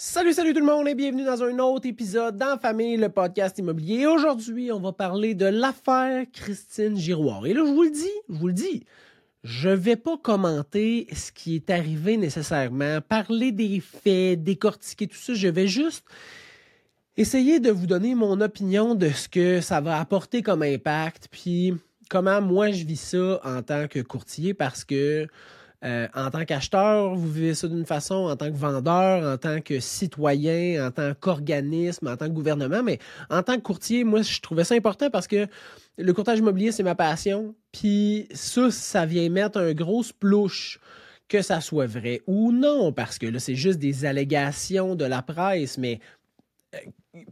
Salut, salut tout le monde et bienvenue dans un autre épisode dans Famille, le podcast immobilier. Aujourd'hui, on va parler de l'affaire Christine Giroir. Et là, je vous le dis, je vous le dis, je vais pas commenter ce qui est arrivé nécessairement, parler des faits, décortiquer tout ça. Je vais juste essayer de vous donner mon opinion de ce que ça va apporter comme impact, puis comment moi je vis ça en tant que courtier parce que euh, en tant qu'acheteur, vous vivez ça d'une façon, en tant que vendeur, en tant que citoyen, en tant qu'organisme, en tant que gouvernement, mais en tant que courtier, moi, je trouvais ça important parce que le courtage immobilier, c'est ma passion. Puis ça, ça vient mettre un gros plouche que ça soit vrai ou non, parce que là, c'est juste des allégations de la presse, mais euh,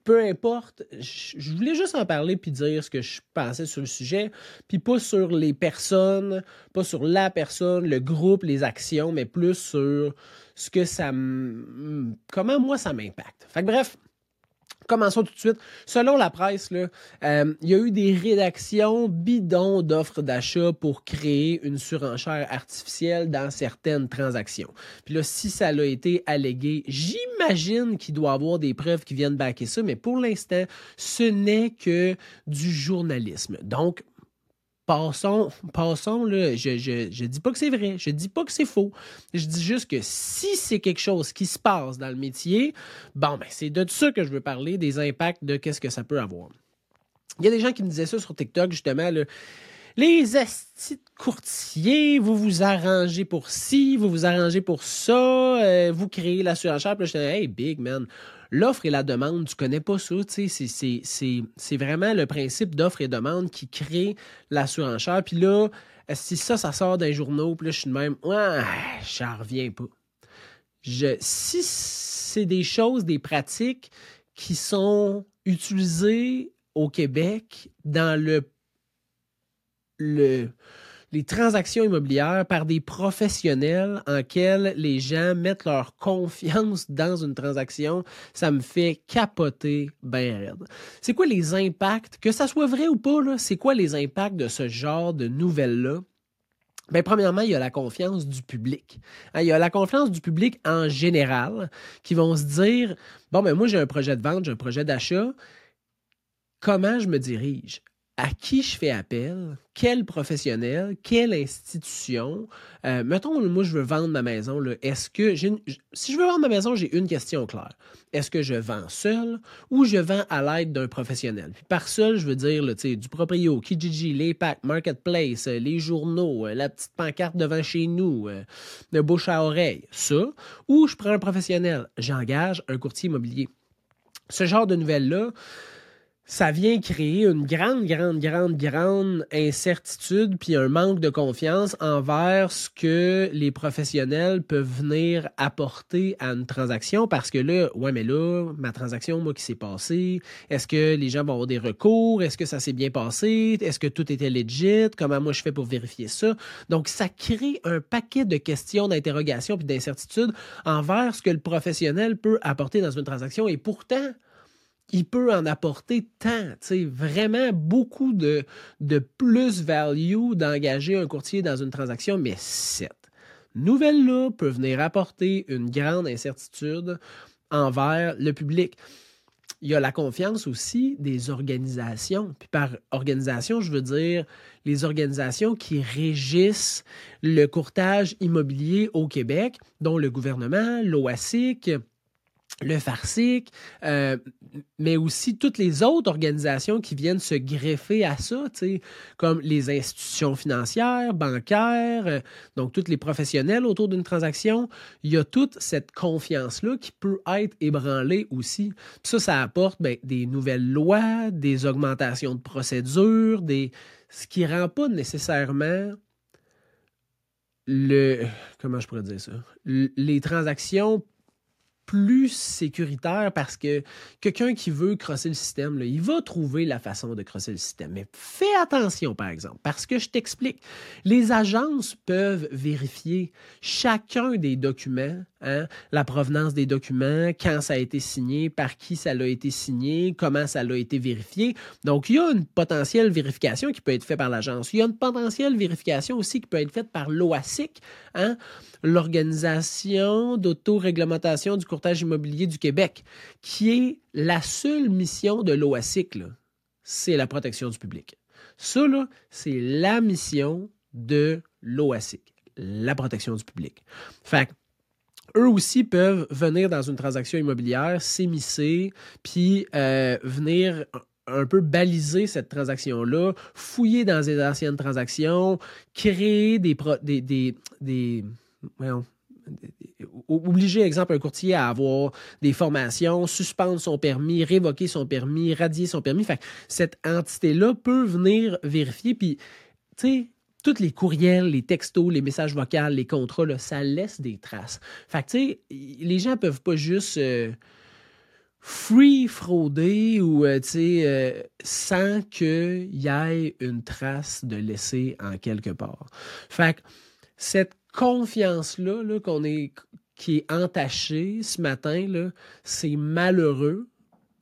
peu importe, je voulais juste en parler puis dire ce que je pensais sur le sujet, puis pas sur les personnes, pas sur la personne, le groupe, les actions, mais plus sur ce que ça comment moi ça m'impacte. Fait que bref, Commençons tout de suite. Selon la presse, euh, il y a eu des rédactions bidons d'offres d'achat pour créer une surenchère artificielle dans certaines transactions. Puis là, si ça a été allégué, j'imagine qu'il doit y avoir des preuves qui viennent baquer ça, mais pour l'instant, ce n'est que du journalisme. Donc, passons, passons, là, je, je, dis pas que c'est vrai, je dis pas que c'est faux. Je dis juste que si c'est quelque chose qui se passe dans le métier, bon, ben, c'est de ça que je veux parler, des impacts de qu'est-ce que ça peut avoir. Il y a des gens qui me disaient ça sur TikTok, justement, là, les astis courtiers, vous vous arrangez pour ci, vous vous arrangez pour ça, euh, vous créez la surenchère. Puis là, je disais, hey, big man, l'offre et la demande, tu connais pas ça, tu sais, c'est vraiment le principe d'offre et demande qui crée la surenchère. Puis là, si ça, ça sort d'un journaux, puis là, je suis de même, ouais, j'en reviens pas. Si c'est des choses, des pratiques qui sont utilisées au Québec dans le, les transactions immobilières par des professionnels en quels les gens mettent leur confiance dans une transaction, ça me fait capoter bien raide. C'est quoi les impacts, que ça soit vrai ou pas, c'est quoi les impacts de ce genre de nouvelles-là? Bien, premièrement, il y a la confiance du public. Hein, il y a la confiance du public en général qui vont se dire Bon, ben moi, j'ai un projet de vente, j'ai un projet d'achat. Comment je me dirige? À qui je fais appel, quel professionnel, quelle institution. Euh, mettons, moi, je veux vendre ma maison. Est-ce que si je veux vendre ma maison, j'ai une question claire. Est-ce que je vends seul ou je vends à l'aide d'un professionnel? Par seul, je veux dire là, du proprio, Kijiji, les packs, Marketplace, euh, les journaux, euh, la petite pancarte devant chez nous, de bouche à oreille. Ça. Ou je prends un professionnel, j'engage un courtier immobilier. Ce genre de nouvelles-là, ça vient créer une grande, grande, grande, grande incertitude puis un manque de confiance envers ce que les professionnels peuvent venir apporter à une transaction parce que là, ouais, mais là, ma transaction, moi, qui s'est passée, est-ce que les gens vont avoir des recours? Est-ce que ça s'est bien passé? Est-ce que tout était legit? Comment moi je fais pour vérifier ça? Donc, ça crée un paquet de questions, d'interrogations puis d'incertitudes envers ce que le professionnel peut apporter dans une transaction et pourtant, il peut en apporter tant, vraiment beaucoup de, de plus-value d'engager un courtier dans une transaction, mais cette nouvelle-là peut venir apporter une grande incertitude envers le public. Il y a la confiance aussi des organisations. Puis par organisation, je veux dire les organisations qui régissent le courtage immobilier au Québec, dont le gouvernement, l'OASIC, le Farcic, euh, mais aussi toutes les autres organisations qui viennent se greffer à ça, comme les institutions financières, bancaires, euh, donc tous les professionnels autour d'une transaction. Il y a toute cette confiance-là qui peut être ébranlée aussi. ça, ça apporte ben, des nouvelles lois, des augmentations de procédures, des... ce qui ne rend pas nécessairement le... Comment je pourrais dire ça? Les transactions plus sécuritaire parce que quelqu'un qui veut crosser le système, il va trouver la façon de crosser le système. Mais fais attention, par exemple, parce que je t'explique, les agences peuvent vérifier chacun des documents Hein? La provenance des documents, quand ça a été signé, par qui ça a été signé, comment ça a été vérifié. Donc, il y a une potentielle vérification qui peut être faite par l'agence. Il y a une potentielle vérification aussi qui peut être faite par l'OASIC, hein? l'Organisation d'autoréglementation du courtage immobilier du Québec, qui est la seule mission de l'OASIC, c'est la protection du public. Ça, c'est la mission de l'OASIC, la protection du public. Fait eux aussi peuvent venir dans une transaction immobilière, s'émisser, puis euh, venir un peu baliser cette transaction-là, fouiller dans des anciennes transactions, créer des... des, des, des obliger, exemple, un courtier à avoir des formations, suspendre son permis, révoquer son permis, radier son permis. Fait cette entité-là peut venir vérifier, puis, tu sais, tous les courriels, les textos, les messages vocaux, les contrats, ça laisse des traces. Fait que, tu sais, les gens peuvent pas juste euh, free frauder ou, euh, tu sais, euh, sans qu'il y ait une trace de laisser en quelque part. Fait que cette confiance-là qu'on est qui est entachée ce matin, c'est malheureux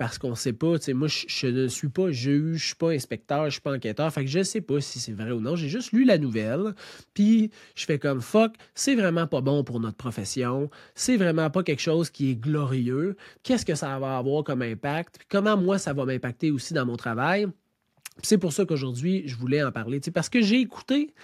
parce qu'on sait pas, moi, je, ne suis pas juge, je suis pas inspecteur, je suis pas enquêteur, fait que je ne sais pas si c'est vrai ou non. J'ai juste lu la nouvelle, puis je fais comme fuck, c'est vraiment pas bon pour notre profession, c'est vraiment pas quelque chose qui est glorieux. Qu'est-ce que ça va avoir comme impact? comment moi, ça va m'impacter aussi dans mon travail? C'est pour ça qu'aujourd'hui, je voulais en parler, parce que j'ai écouté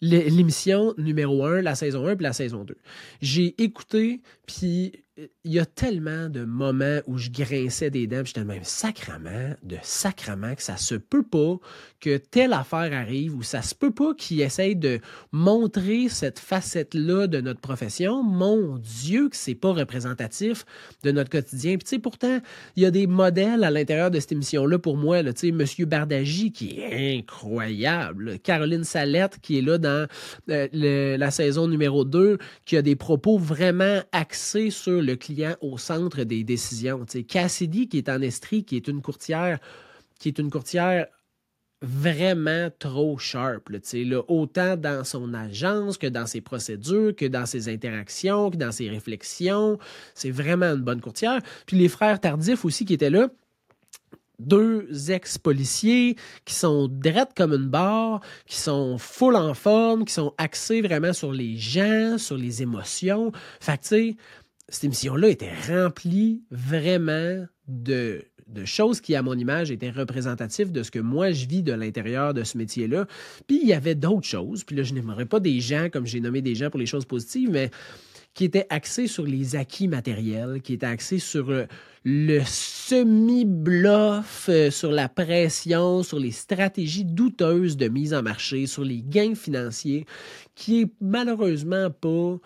l'émission numéro 1, la saison 1 puis la saison 2. J'ai écouté, puis il y a tellement de moments où je grinçais des dents, j'étais même sacrement, de sacrement, que ça se peut pas que telle affaire arrive ou ça se peut pas qu'ils essayent de montrer cette facette-là de notre profession. Mon Dieu, que c'est pas représentatif de notre quotidien. Puis tu sais, pourtant, il y a des modèles à l'intérieur de cette émission-là pour moi. Tu sais, Monsieur Bardagy, qui est incroyable. Caroline Salette, qui est là dans euh, la saison numéro 2, qui a des propos vraiment axés sur le client au centre des décisions. Cassidy, qui est en Estrie, qui est une courtière, qui est une courtière vraiment trop sharp, là, autant dans son agence que dans ses procédures, que dans ses interactions, que dans ses réflexions. C'est vraiment une bonne courtière. Puis les frères Tardifs aussi qui étaient là, deux ex-policiers qui sont drettes comme une barre, qui sont full en forme, qui sont axés vraiment sur les gens, sur les émotions. Fait que, tu sais, cette émission-là était remplie vraiment de, choses qui, à mon image, étaient représentatives de ce que moi, je vis de l'intérieur de ce métier-là. Puis il y avait d'autres choses. Puis là, je n'aimerais pas des gens comme j'ai nommé des gens pour les choses positives, mais qui étaient axés sur les acquis matériels, qui étaient axés sur euh, le semi-bluff, euh, sur la pression, sur les stratégies douteuses de mise en marché, sur les gains financiers, qui est malheureusement pas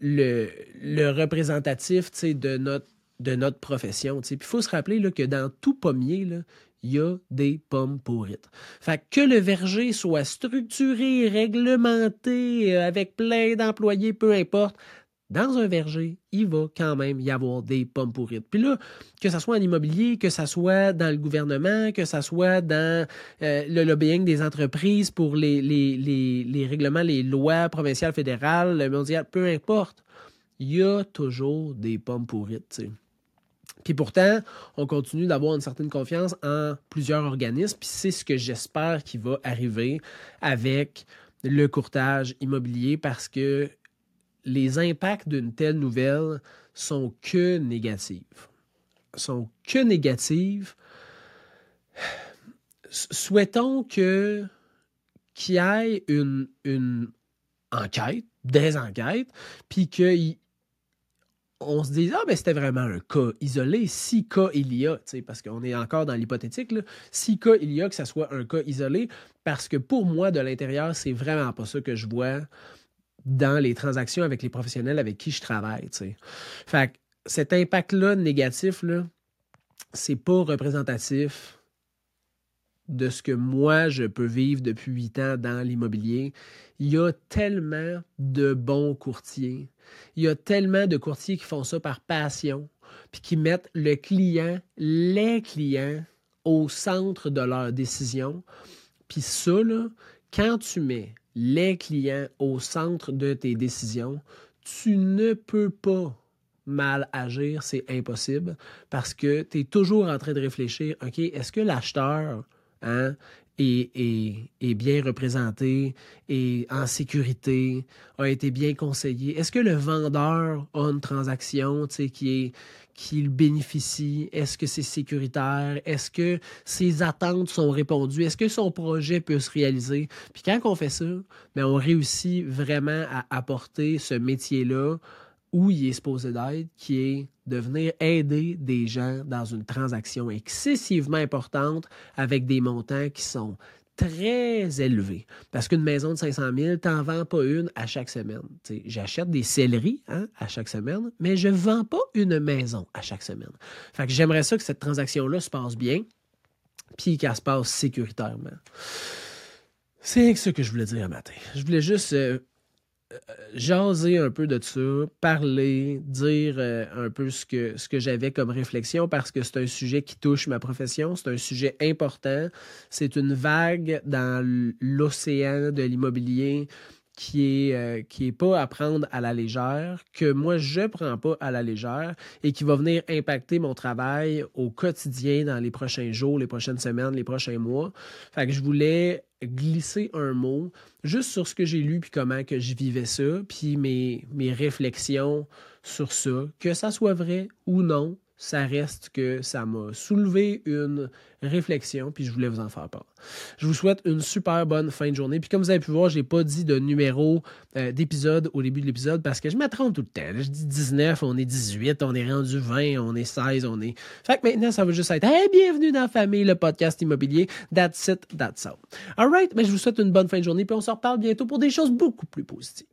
le, le représentatif de notre, de notre profession. il faut se rappeler là, que dans tout pommier, il y a des pommes pourrites. Fait que le verger soit structuré, réglementé, euh, avec plein d'employés, peu importe, dans un verger, il va quand même y avoir des pommes pourrites. Puis là, que ce soit en immobilier, que ce soit dans le gouvernement, que ce soit dans euh, le lobbying des entreprises pour les, les, règlements, les lois provinciales, fédérales, mondiales, peu importe, il y a toujours des pommes pourrites. Puis pourtant, on continue d'avoir une certaine confiance en plusieurs organismes, puis c'est ce que j'espère qui va arriver avec le courtage immobilier parce que les impacts d'une telle nouvelle sont que négatifs. Sont que négatifs. Souhaitons que qu'il y ait une, enquête, des enquêtes, puis qu'on se dise, ah, mais c'était vraiment un cas isolé, si cas il y a, parce qu'on est encore dans l'hypothétique, si cas il y a, que ce soit un cas isolé, parce que pour moi, de l'intérieur, c'est vraiment pas ça que je vois dans les transactions avec les professionnels avec qui je travaille. Fait que cet impact-là négatif, là, c'est pas représentatif de ce que moi je peux vivre depuis huit ans dans l'immobilier. Il y a tellement de bons courtiers. Il y a tellement de courtiers qui font ça par passion, puis qui mettent le client, les clients, au centre de leur décision. Puis ça, là, quand tu mets les clients au centre de tes décisions, tu ne peux pas mal agir, c'est impossible parce que tu es toujours en train de réfléchir, OK, est-ce que l'acheteur hein, est, bien représenté, est en sécurité, a été bien conseillé? Est-ce que le vendeur a une transaction qui est qui bénéficie? Est-ce que c'est sécuritaire? Est-ce que ses attentes sont répondues? Est-ce que son projet peut se réaliser? Puis quand on fait ça, bien, on réussit vraiment à apporter ce métier-là où il est supposé d'être, qui est de venir aider des gens dans une transaction excessivement importante avec des montants qui sont très élevés. Parce qu'une maison de 500 000, tu n'en vends pas une à chaque semaine. J'achète des céleris hein, à chaque semaine, mais je vends pas une maison à chaque semaine. Fait j'aimerais ça que cette transaction-là se passe bien, puis qu'elle se passe sécuritairement. C'est ce que je voulais dire un matin. Je voulais juste euh, jaser un peu de ça, parler, dire euh, un peu ce que, ce que j'avais comme réflexion parce que c'est un sujet qui touche ma profession, c'est un sujet important, c'est une vague dans l'océan de l'immobilier qui est, euh, qui est pas à prendre à la légère, que moi je prends pas à la légère et qui va venir impacter mon travail au quotidien dans les prochains jours, les prochaines semaines, les prochains mois. Fait que je voulais glisser un mot juste sur ce que j'ai lu puis comment que je vivais ça, puis mes, mes réflexions sur ça, que ça soit vrai ou non, ça reste que ça m'a soulevé une réflexion, puis je voulais vous en faire part. Je vous souhaite une super bonne fin de journée. Puis comme vous avez pu voir, je n'ai pas dit de numéro euh, d'épisode au début de l'épisode parce que je trompe tout le temps. Je dis 19, on est 18, on est rendu 20, on est 16, on est... Fait que maintenant, ça va juste être hey, bienvenue dans la famille, le podcast immobilier. That's it, that's all. All right, mais je vous souhaite une bonne fin de journée, puis on se reparle bientôt pour des choses beaucoup plus positives.